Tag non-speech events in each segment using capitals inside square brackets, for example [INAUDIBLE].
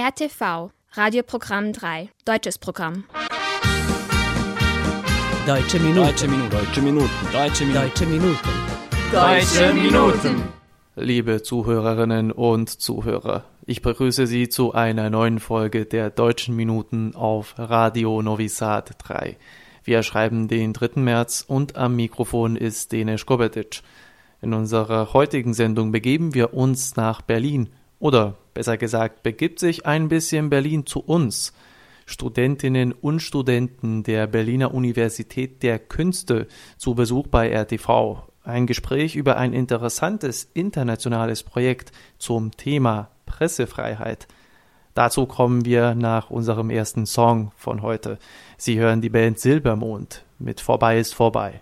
RTV, Radioprogramm 3, deutsches Programm. Deutsche Minuten. Deutsche Minuten. Deutsche Minuten. Deutsche Minuten. Deutsche Minuten. Deutsche Minuten. Liebe Zuhörerinnen und Zuhörer, ich begrüße Sie zu einer neuen Folge der Deutschen Minuten auf Radio Novi Sad 3. Wir schreiben den 3. März und am Mikrofon ist Denis Kobetic. In unserer heutigen Sendung begeben wir uns nach Berlin oder besser gesagt begibt sich ein bisschen Berlin zu uns. Studentinnen und Studenten der Berliner Universität der Künste zu Besuch bei RTV. Ein Gespräch über ein interessantes internationales Projekt zum Thema Pressefreiheit. Dazu kommen wir nach unserem ersten Song von heute. Sie hören die Band Silbermond mit Vorbei ist vorbei.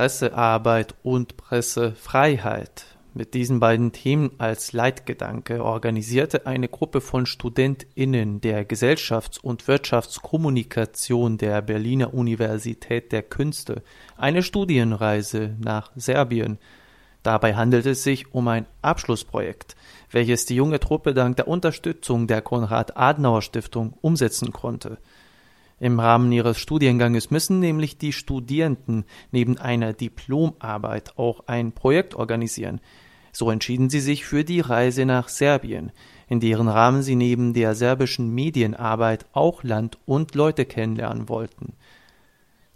Pressearbeit und Pressefreiheit. Mit diesen beiden Themen als Leitgedanke organisierte eine Gruppe von StudentInnen der Gesellschafts- und Wirtschaftskommunikation der Berliner Universität der Künste eine Studienreise nach Serbien. Dabei handelt es sich um ein Abschlussprojekt, welches die junge Truppe dank der Unterstützung der Konrad-Adenauer-Stiftung umsetzen konnte. Im Rahmen ihres Studienganges müssen nämlich die Studierenden neben einer Diplomarbeit auch ein Projekt organisieren. So entschieden sie sich für die Reise nach Serbien, in deren Rahmen sie neben der serbischen Medienarbeit auch Land und Leute kennenlernen wollten.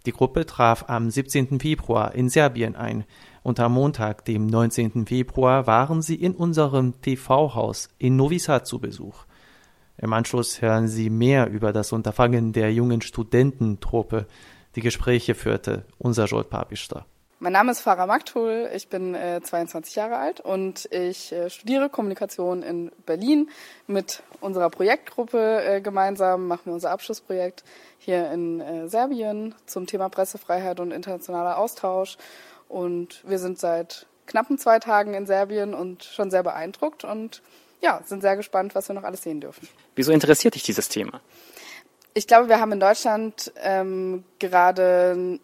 Die Gruppe traf am 17. Februar in Serbien ein und am Montag, dem 19. Februar, waren sie in unserem TV-Haus in Novi Sad zu Besuch. Im Anschluss hören Sie mehr über das Unterfangen der jungen Studententruppe. Die Gespräche führte unser Jolt Papischter. Mein Name ist Farah Maktul, ich bin äh, 22 Jahre alt und ich äh, studiere Kommunikation in Berlin. Mit unserer Projektgruppe äh, gemeinsam machen wir unser Abschlussprojekt hier in äh, Serbien zum Thema Pressefreiheit und internationaler Austausch. Und wir sind seit knappen zwei Tagen in Serbien und schon sehr beeindruckt und ja, sind sehr gespannt, was wir noch alles sehen dürfen. Wieso interessiert dich dieses Thema? Ich glaube, wir haben in Deutschland ähm, gerade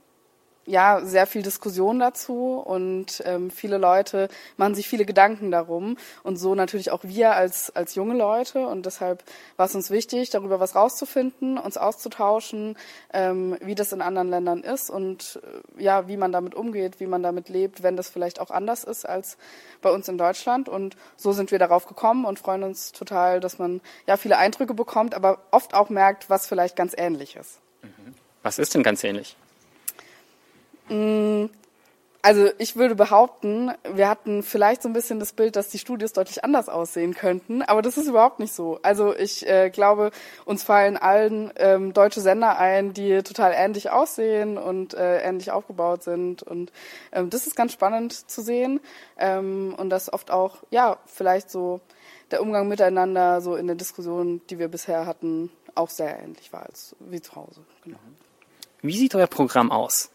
ja sehr viel Diskussion dazu und ähm, viele Leute machen sich viele Gedanken darum und so natürlich auch wir als als junge Leute und deshalb war es uns wichtig darüber was rauszufinden uns auszutauschen ähm, wie das in anderen Ländern ist und äh, ja wie man damit umgeht wie man damit lebt wenn das vielleicht auch anders ist als bei uns in Deutschland und so sind wir darauf gekommen und freuen uns total dass man ja viele Eindrücke bekommt aber oft auch merkt was vielleicht ganz ähnlich ist Was ist denn ganz ähnlich? Also ich würde behaupten, wir hatten vielleicht so ein bisschen das Bild, dass die Studios deutlich anders aussehen könnten, aber das ist überhaupt nicht so. Also ich äh, glaube, uns fallen allen ähm, deutsche Sender ein, die total ähnlich aussehen und äh, ähnlich aufgebaut sind und ähm, das ist ganz spannend zu sehen ähm, und das oft auch, ja, vielleicht so der Umgang miteinander so in der Diskussion, die wir bisher hatten, auch sehr ähnlich war als wie zu Hause. Genau. Wie sieht euer Programm aus?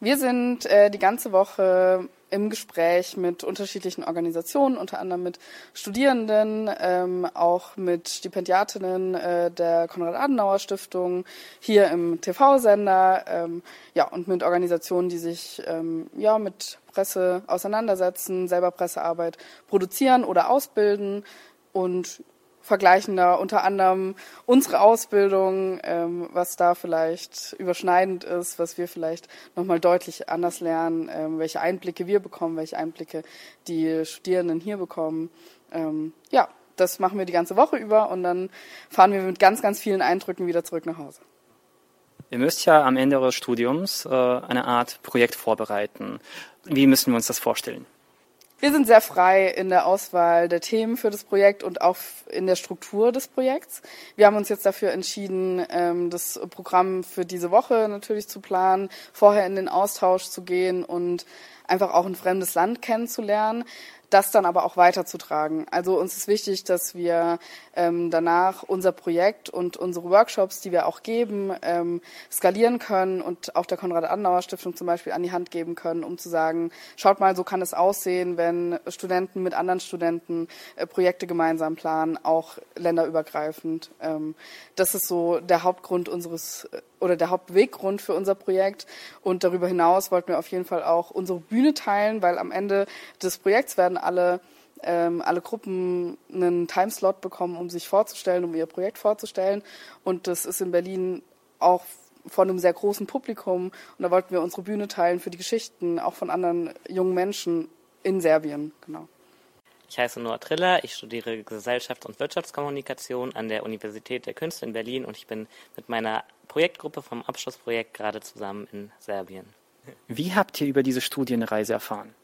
Wir sind äh, die ganze Woche im Gespräch mit unterschiedlichen Organisationen, unter anderem mit Studierenden, ähm, auch mit Stipendiatinnen äh, der Konrad-Adenauer-Stiftung, hier im TV-Sender, ähm, ja, und mit Organisationen, die sich ähm, ja, mit Presse auseinandersetzen, selber Pressearbeit produzieren oder ausbilden. Und vergleichen da unter anderem unsere Ausbildung, ähm, was da vielleicht überschneidend ist, was wir vielleicht nochmal deutlich anders lernen, ähm, welche Einblicke wir bekommen, welche Einblicke die Studierenden hier bekommen. Ähm, ja, das machen wir die ganze Woche über und dann fahren wir mit ganz, ganz vielen Eindrücken wieder zurück nach Hause. Ihr müsst ja am Ende eures Studiums äh, eine Art Projekt vorbereiten. Wie müssen wir uns das vorstellen? Wir sind sehr frei in der Auswahl der Themen für das Projekt und auch in der Struktur des Projekts. Wir haben uns jetzt dafür entschieden, ähm, das Programm für diese Woche natürlich zu planen, vorher in den Austausch zu gehen und einfach auch ein fremdes Land kennenzulernen das dann aber auch weiterzutragen. Also uns ist wichtig, dass wir ähm, danach unser Projekt und unsere Workshops, die wir auch geben, ähm, skalieren können und auch der Konrad-Adenauer-Stiftung zum Beispiel an die Hand geben können, um zu sagen, schaut mal, so kann es aussehen, wenn Studenten mit anderen Studenten äh, Projekte gemeinsam planen, auch länderübergreifend. Ähm, das ist so der Hauptgrund unseres äh, oder der Hauptbeweggrund für unser Projekt. Und darüber hinaus wollten wir auf jeden Fall auch unsere Bühne teilen, weil am Ende des Projekts werden alle ähm, alle Gruppen einen Timeslot bekommen, um sich vorzustellen, um ihr Projekt vorzustellen. Und das ist in Berlin auch von einem sehr großen Publikum. Und da wollten wir unsere Bühne teilen für die Geschichten, auch von anderen jungen Menschen in Serbien. Genau. Ich heiße Noah Triller, ich studiere Gesellschafts- und Wirtschaftskommunikation an der Universität der Künste in Berlin und ich bin mit meiner Projektgruppe vom Abschlussprojekt gerade zusammen in Serbien. Wie habt ihr über diese Studienreise erfahren?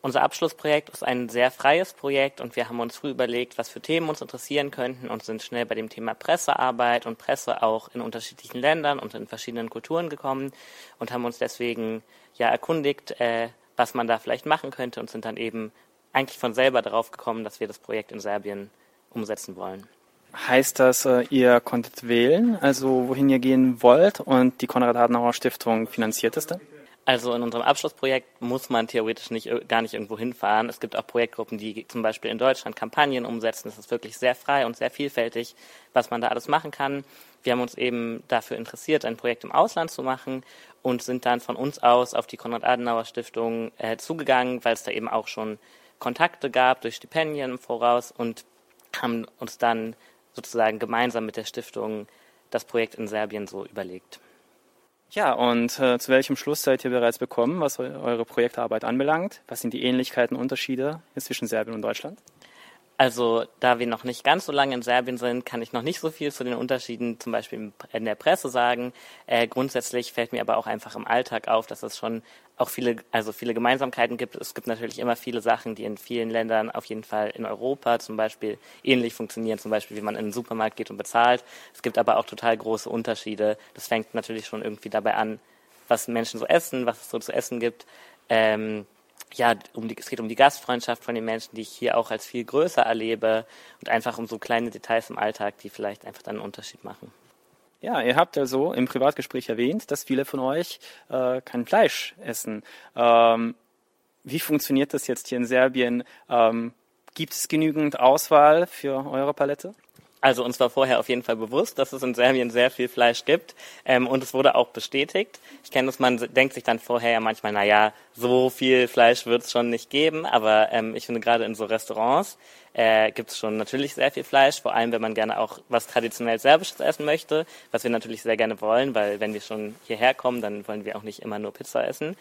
Unser Abschlussprojekt ist ein sehr freies Projekt und wir haben uns früh überlegt, was für Themen uns interessieren könnten und sind schnell bei dem Thema Pressearbeit und Presse auch in unterschiedlichen Ländern und in verschiedenen Kulturen gekommen und haben uns deswegen ja erkundigt, äh, was man da vielleicht machen könnte und sind dann eben eigentlich von selber darauf gekommen, dass wir das Projekt in Serbien umsetzen wollen. Heißt das, äh, ihr konntet wählen, also wohin ihr gehen wollt und die Konrad-Adenauer-Stiftung finanziert es dann? Also in unserem Abschlussprojekt muss man theoretisch nicht, gar nicht irgendwo hinfahren. Es gibt auch Projektgruppen, die zum Beispiel in Deutschland Kampagnen umsetzen. Es ist wirklich sehr frei und sehr vielfältig, was man da alles machen kann. Wir haben uns eben dafür interessiert, ein Projekt im Ausland zu machen und sind dann von uns aus auf die Konrad-Adenauer-Stiftung äh, zugegangen, weil es da eben auch schon Kontakte gab durch Stipendien im Voraus und haben uns dann sozusagen gemeinsam mit der Stiftung das Projekt in Serbien so überlegt. Ja, und äh, zu welchem Schluss seid ihr bereits bekommen, was eure Projektarbeit anbelangt? Was sind die Ähnlichkeiten und Unterschiede zwischen Serbien und Deutschland? Also, da wir noch nicht ganz so lange in Serbien sind, kann ich noch nicht so viel zu den Unterschieden zum Beispiel in der Presse sagen. Äh, grundsätzlich fällt mir aber auch einfach im Alltag auf, dass es schon auch viele, also viele Gemeinsamkeiten gibt. Es gibt natürlich immer viele Sachen, die in vielen Ländern, auf jeden Fall in Europa zum Beispiel, ähnlich funktionieren. Zum Beispiel, wie man in den Supermarkt geht und bezahlt. Es gibt aber auch total große Unterschiede. Das fängt natürlich schon irgendwie dabei an, was Menschen so essen, was es so zu essen gibt. Ähm, ja, um die, es geht um die Gastfreundschaft von den Menschen, die ich hier auch als viel größer erlebe und einfach um so kleine Details im Alltag, die vielleicht einfach dann einen Unterschied machen. Ja, ihr habt also im Privatgespräch erwähnt, dass viele von euch äh, kein Fleisch essen. Ähm, wie funktioniert das jetzt hier in Serbien? Ähm, gibt es genügend Auswahl für eure Palette? Also uns war vorher auf jeden Fall bewusst, dass es in Serbien sehr viel Fleisch gibt ähm, und es wurde auch bestätigt. Ich kenne das, man denkt sich dann vorher ja manchmal, na ja, so viel Fleisch wird es schon nicht geben, aber ähm, ich finde gerade in so Restaurants äh, gibt es schon natürlich sehr viel Fleisch, vor allem wenn man gerne auch was traditionell Serbisches essen möchte, was wir natürlich sehr gerne wollen, weil wenn wir schon hierher kommen, dann wollen wir auch nicht immer nur Pizza essen.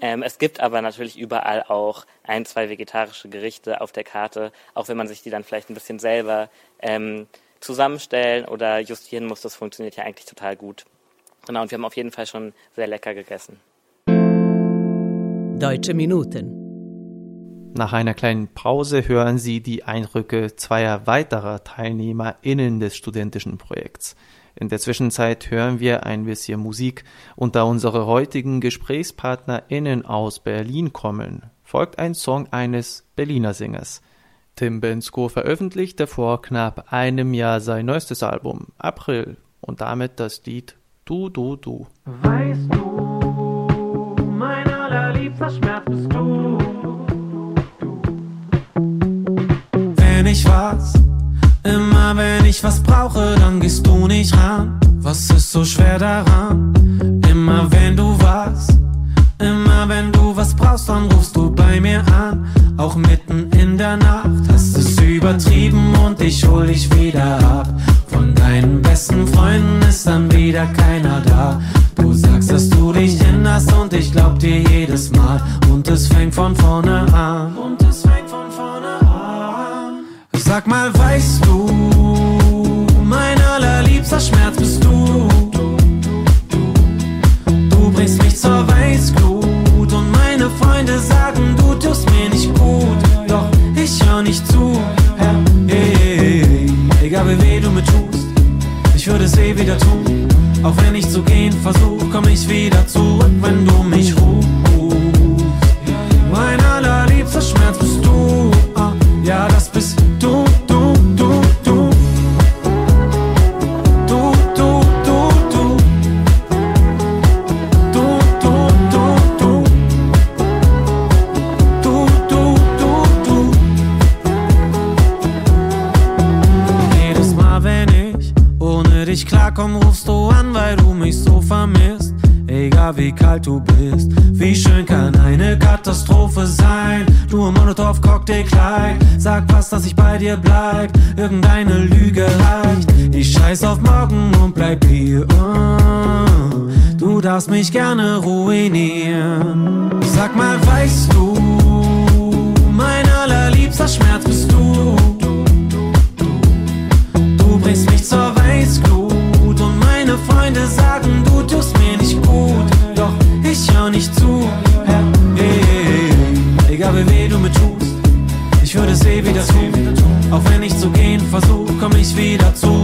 Ähm, es gibt aber natürlich überall auch ein, zwei vegetarische Gerichte auf der Karte, auch wenn man sich die dann vielleicht ein bisschen selber ähm, zusammenstellen oder justieren muss. Das funktioniert ja eigentlich total gut. Genau, und wir haben auf jeden Fall schon sehr lecker gegessen. Deutsche Minuten. Nach einer kleinen Pause hören Sie die Eindrücke zweier weiterer TeilnehmerInnen des studentischen Projekts. In der Zwischenzeit hören wir ein bisschen Musik und da unsere heutigen GesprächspartnerInnen aus Berlin kommen, folgt ein Song eines Berliner Singers. Tim Bensko veröffentlichte vor knapp einem Jahr sein neuestes Album, April, und damit das Lied Du, Du, Du. Weißt du, mein allerliebster Schmerz bist du. Wenn ich was, immer wenn ich was brauche, dann gehst du nicht ran. Was ist so schwer daran? Immer wenn du was, immer wenn du was brauchst, dann rufst du bei mir an. Auch mitten in der Nacht hast es übertrieben und ich hol dich wieder ab. Von deinen besten Freunden ist dann wieder keiner da. Du sagst, dass du dich erinnerst und ich glaub dir jedes Mal. Und es fängt von vorne an. Und es fängt. Sag mal, weißt du, mein allerliebster Schmerz bist du. Du bringst mich zur Weißglut und meine Freunde sagen, du tust mir nicht gut. Doch ich hör nicht zu. Herr, egal wie weh du mir tust, ich würde es eh wieder tun. Auch wenn ich zu gehen versuch, komm ich wieder zurück, wenn du mich rufst. Kalt du bist, wie schön kann eine Katastrophe sein. Du im Molotow-Cocktail-Kleid, sag was, dass ich bei dir bleib. Irgendeine Lüge reicht. Ich scheiß auf morgen und bleib hier. Du darfst mich gerne ruinieren. Sag mal, weißt du, mein allerliebster Schmerz bist du. Du bringst mich zur Weißglut ich würde es eh wieder tun. Auch wenn ich zu gehen versuch, komm ich wieder zurück,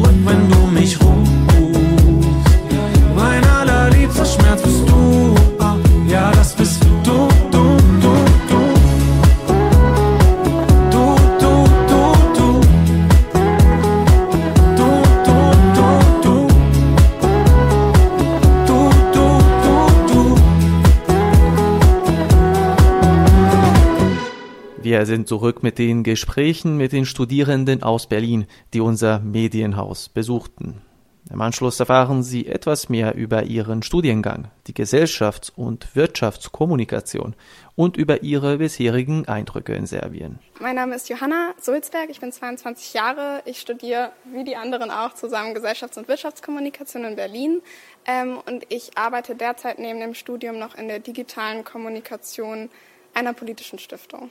Wir sind zurück mit den Gesprächen mit den Studierenden aus Berlin, die unser Medienhaus besuchten. Im Anschluss erfahren Sie etwas mehr über Ihren Studiengang, die Gesellschafts- und Wirtschaftskommunikation und über Ihre bisherigen Eindrücke in Serbien. Mein Name ist Johanna Sulzberg, ich bin 22 Jahre. Ich studiere wie die anderen auch zusammen Gesellschafts- und Wirtschaftskommunikation in Berlin. Ähm, und ich arbeite derzeit neben dem Studium noch in der digitalen Kommunikation einer politischen Stiftung.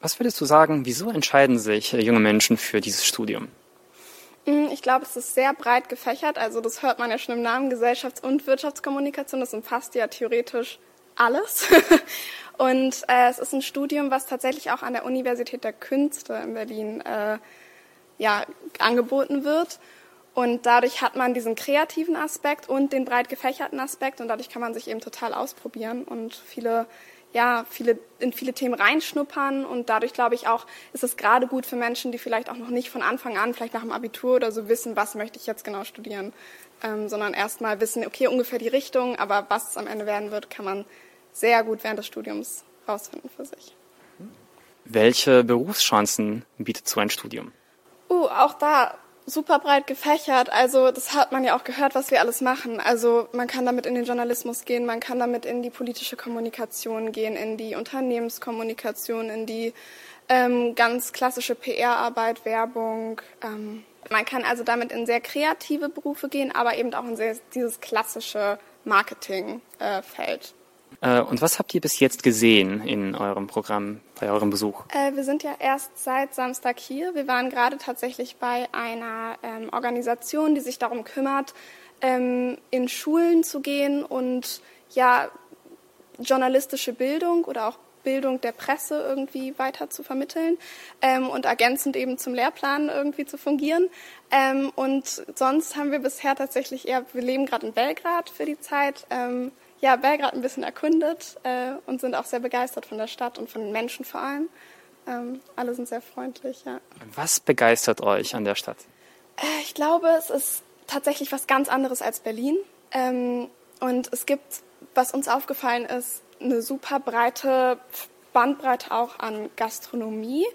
Was würdest du sagen, wieso entscheiden sich äh, junge Menschen für dieses Studium? Mm, Ich glaube, es ist sehr breit gefächert. Also das hört man ja schon im Namen Gesellschafts- und Wirtschaftskommunikation. Das umfasst ja theoretisch alles. [LAUGHS] Und äh, es ist ein Studium, was tatsächlich auch an der Universität der Künste in Berlin äh, ja, angeboten wird. Und dadurch hat man diesen kreativen Aspekt und den breit gefächerten Aspekt und dadurch kann man sich eben total ausprobieren und viele, ja, viele, in viele Themen reinschnuppern und dadurch glaube ich auch, ist es gerade gut für Menschen, die vielleicht auch noch nicht von Anfang an, vielleicht nach dem Abitur oder so wissen, was möchte ich jetzt genau studieren, ähm, sondern erstmal wissen, okay, ungefähr die Richtung, aber was es am Ende werden wird, kann man sehr gut während des Studiums rausfinden für sich. Welche Berufschancen bietet so ein Studium? Uh, auch da super breit gefächert. Also das hat man ja auch gehört, was wir alles machen. Also man kann damit in den Journalismus gehen, man kann damit in die politische Kommunikation gehen, in die Unternehmenskommunikation, in die ähm, ganz klassische PR-Arbeit, Werbung. Ähm, man kann also damit in sehr kreative Berufe gehen, aber eben auch in sehr, dieses klassische Marketing-Feld. Äh, und was habt ihr bis jetzt gesehen in eurem Programm, bei eurem Besuch? Äh, wir sind ja erst seit Samstag hier. Wir waren gerade tatsächlich bei einer ähm, Organisation, die sich darum kümmert, ähm, in Schulen zu gehen und ja journalistische Bildung oder auch Bildung der Presse irgendwie weiter zu vermitteln ähm, und ergänzend eben zum Lehrplan irgendwie zu fungieren. Ähm, und sonst haben wir bisher tatsächlich eher, wir leben gerade in Belgrad für die Zeit, ähm, ja, Belgrad ein bisschen erkundet äh, und sind auch sehr begeistert von der Stadt und von den Menschen vor allem. Ähm, alle sind sehr freundlich, ja. Was begeistert euch an der Stadt? Äh, ich glaube, es ist tatsächlich was ganz anderes als Berlin. Ähm, und es gibt, was uns aufgefallen ist, eine super breite Bandbreite auch an Gastronomie.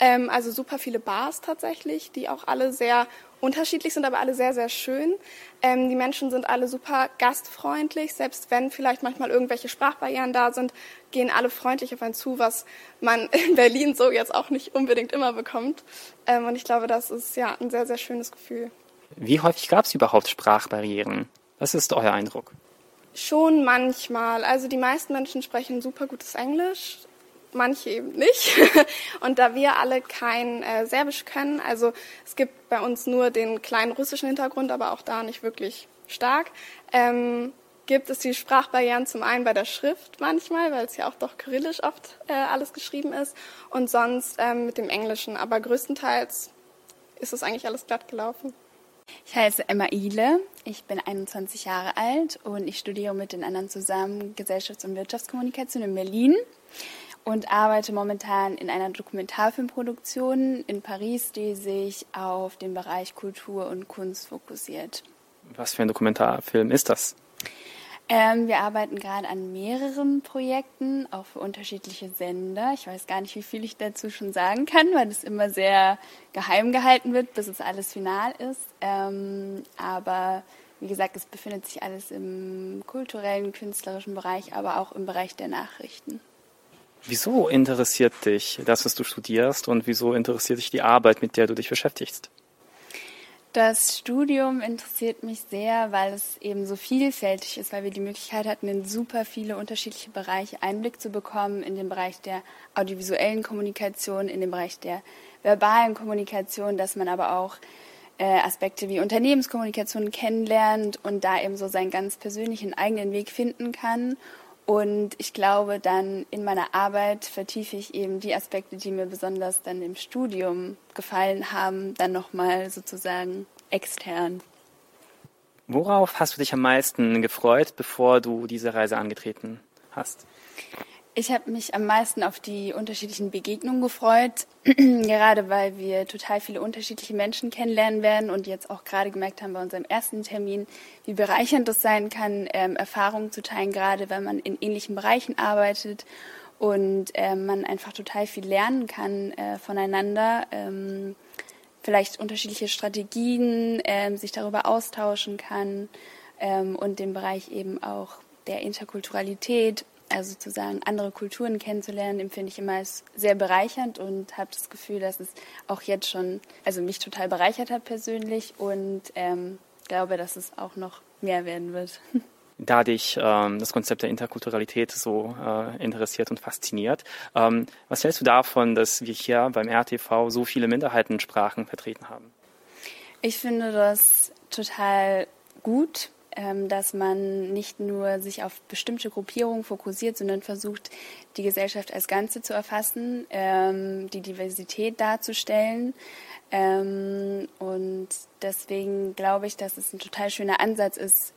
Ähm, also super viele Bars tatsächlich, die auch alle sehr unterschiedlich sind, aber alle sehr, sehr schön. Ähm, die Menschen sind alle super gastfreundlich, selbst wenn vielleicht manchmal irgendwelche Sprachbarrieren da sind, gehen alle freundlich auf einen zu, was man [LAUGHS] in Berlin so jetzt auch nicht unbedingt immer bekommt. Ähm, und ich glaube, das ist ja ein sehr, sehr schönes Gefühl. Wie häufig gab es überhaupt Sprachbarrieren? Was ist euer Eindruck? Schon manchmal. Also die meisten Menschen sprechen super gutes Englisch, manche eben nicht. [LAUGHS] Und da wir alle kein äh, Serbisch können, also es gibt bei uns nur den kleinen russischen Hintergrund, aber auch da nicht wirklich stark, ähm, gibt es die Sprachbarrieren zum einen bei der Schrift manchmal, weil es ja auch doch kyrillisch oft äh, alles geschrieben ist, und sonst ähm, mit dem Englischen. Aber größtenteils ist es eigentlich alles glatt gelaufen. Ich heiße Emma Ihle, ich bin 21 Jahre alt und ich studiere mit den anderen zusammen Gesellschafts- und Wirtschaftskommunikation in Berlin und arbeite momentan in einer Dokumentarfilmproduktion in Paris, die sich auf den Bereich Kultur und Kunst fokussiert. Was für ein Dokumentarfilm ist das? Ähm, wir arbeiten gerade an mehreren Projekten, auch für unterschiedliche Sender. Ich weiß gar nicht, wie viel ich dazu schon sagen kann, weil es immer sehr geheim gehalten wird, bis es alles final ist. Ähm, aber wie gesagt, es befindet sich alles im kulturellen, künstlerischen Bereich, aber auch im Bereich der Nachrichten. Wieso interessiert dich das, was du studierst und wieso interessiert dich die Arbeit, mit der du dich beschäftigst? Das Studium interessiert mich sehr, weil es eben so vielfältig ist, weil wir die Möglichkeit hatten, in super viele unterschiedliche Bereiche Einblick zu bekommen, in den Bereich der audiovisuellen Kommunikation, in den Bereich der verbalen Kommunikation, dass man aber auch äh, Aspekte wie Unternehmenskommunikation kennenlernt und da eben so seinen ganz persönlichen eigenen Weg finden kann. Und ich glaube, dann in meiner Arbeit vertiefe ich eben die Aspekte, die mir besonders dann im Studium gefallen haben, dann nochmal sozusagen extern. Worauf hast du dich am meisten gefreut, bevor du diese Reise angetreten hast? Ich habe mich am meisten auf die unterschiedlichen Begegnungen gefreut, [CLEARS THROAT] gerade weil wir total viele unterschiedliche Menschen kennenlernen werden und jetzt auch gerade gemerkt haben bei unserem ersten Termin, wie bereichernd es sein kann, ähm, Erfahrungen zu teilen, gerade wenn man in ähnlichen Bereichen arbeitet und ähm, man einfach total viel lernen kann äh, voneinander, ähm, vielleicht unterschiedliche Strategien, ähm, sich darüber austauschen kann ähm, und den Bereich eben auch der Interkulturalität also sozusagen andere Kulturen kennenzulernen, empfinde ich immer als sehr bereichernd und habe das Gefühl, dass es auch jetzt schon, also mich total bereichert hat persönlich und ähm, glaube, dass es auch noch mehr werden wird. [LAUGHS] da dich ähm, das Konzept der Interkulturalität so äh, interessiert und fasziniert. Ähm, was hältst du davon, dass wir hier beim RTV so viele Minderheitensprachen vertreten haben? Ich finde das total gut, dass man nicht nur sich auf bestimmte Gruppierungen fokussiert, sondern versucht, die Gesellschaft als Ganze zu erfassen, ähm, die Diversität darzustellen. Ähm, und deswegen glaube ich, dass es ein total schöner Ansatz ist,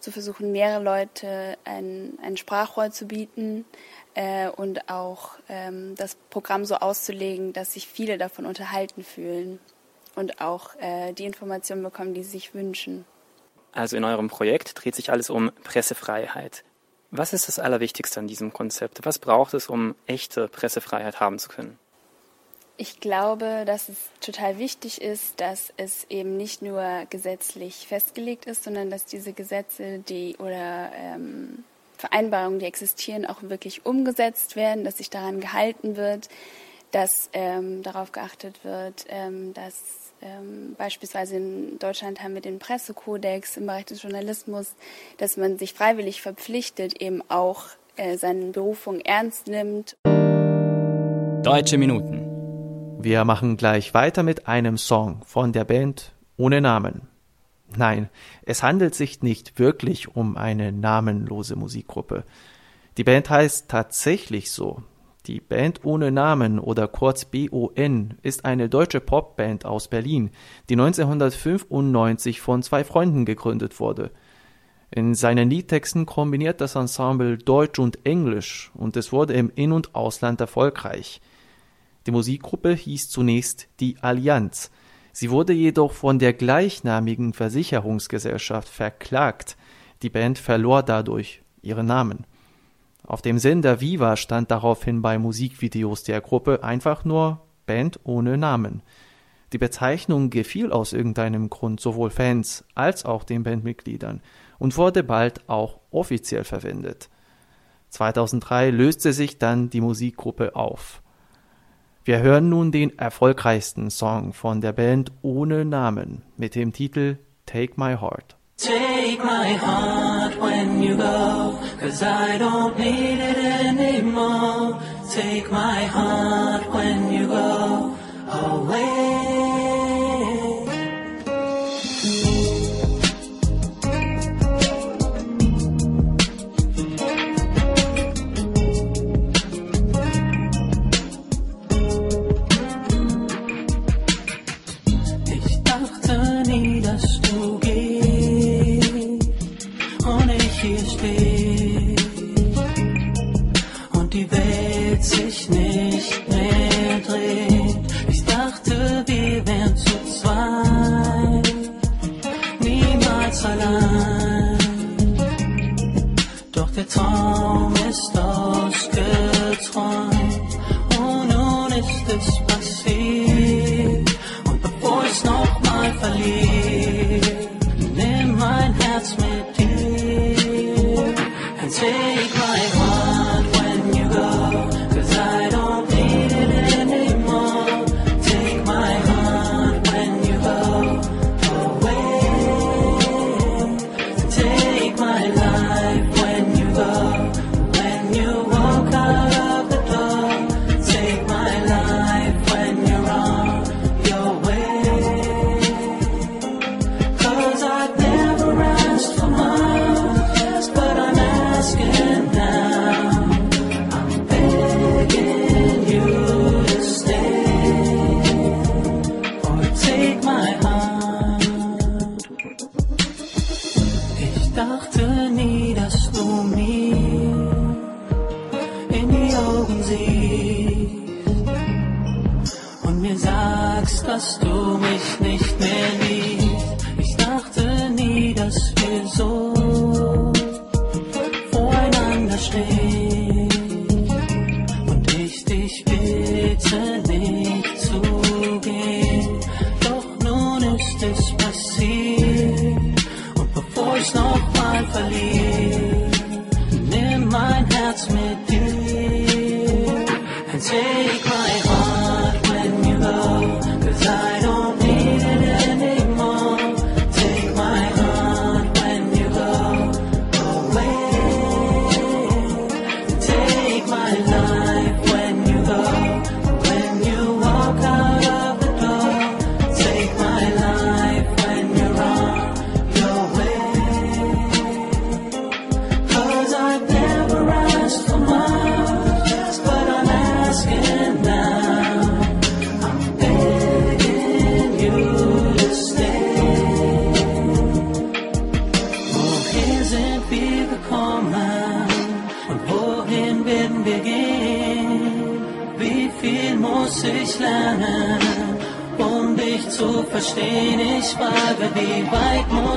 zu versuchen, mehrere Leute ein, ein Sprachrohr zu bieten äh, und auch das Programm so auszulegen, dass sich viele davon unterhalten fühlen und auch äh, die Informationen bekommen, die sie sich wünschen. Also in eurem Projekt dreht sich alles um Pressefreiheit. Was ist das Allerwichtigste an diesem Konzept? Was braucht es, um echte Pressefreiheit haben zu können? Ich glaube, dass es total wichtig ist, dass es eben nicht nur gesetzlich festgelegt ist, sondern dass diese Gesetze, die oder ähm, Vereinbarungen, die existieren, auch wirklich umgesetzt werden, dass sich daran gehalten wird, dass ähm, darauf geachtet wird, ähm, dass ähm, beispielsweise in Deutschland haben wir den Pressekodex im Bereich des Journalismus, dass man sich freiwillig verpflichtet, eben auch äh, seine Berufung ernst nimmt. Deutsche Minuten. Wir machen gleich weiter mit einem Song von der Band ohne Namen. Nein, es handelt sich nicht wirklich um eine namenlose Musikgruppe. Die Band heißt tatsächlich so, die Band ohne Namen oder kurz BON ist eine deutsche Popband aus Berlin, die 1995 von zwei Freunden gegründet wurde. In seinen Liedtexten kombiniert das Ensemble Deutsch und Englisch und es wurde im In- und Ausland erfolgreich. Die Musikgruppe hieß zunächst die Allianz. Sie wurde jedoch von der gleichnamigen Versicherungsgesellschaft verklagt. Die Band verlor dadurch ihren Namen. Auf dem Sender Viva stand daraufhin bei Musikvideos der Gruppe einfach nur Band ohne Namen. Die Bezeichnung gefiel aus irgendeinem Grund sowohl Fans als auch den Bandmitgliedern und wurde bald auch offiziell verwendet. 2003 löste sich dann die Musikgruppe auf. Wir hören nun den erfolgreichsten Song von der Band ohne Namen mit dem Titel Take My Heart. Take my heart when you go, cause I don't need it anymore. Take my heart when you go away.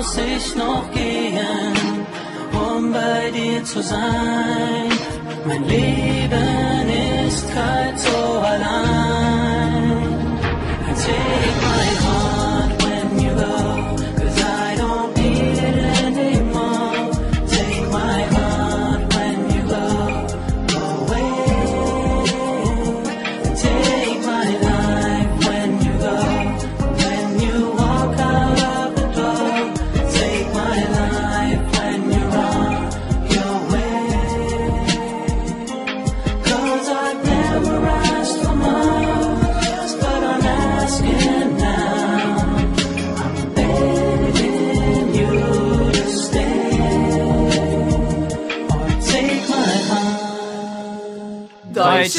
Muss ich noch gehen, um bei dir zu sein? Mein Leben ist kalt so allein. Take my heart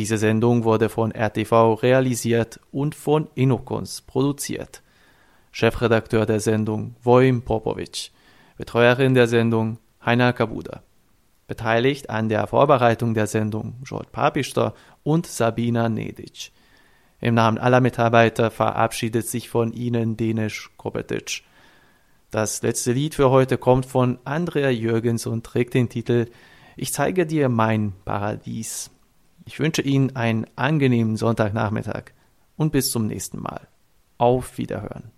Diese Sendung wurde von RTV realisiert und von Inokons produziert. Chefredakteur der Sendung Vojim Popovic. Betreuerin der Sendung Heiner Kabuda. Beteiligt an der Vorbereitung der Sendung Jolt Papister und Sabina Nedic. Im Namen aller Mitarbeiter verabschiedet sich von Ihnen Denisch Kopetic. Das letzte Lied für heute kommt von Andrea Jürgens und trägt den Titel Ich zeige dir mein Paradies. Ich wünsche Ihnen einen angenehmen Sonntagnachmittag und bis zum nächsten Mal. Auf Wiederhören.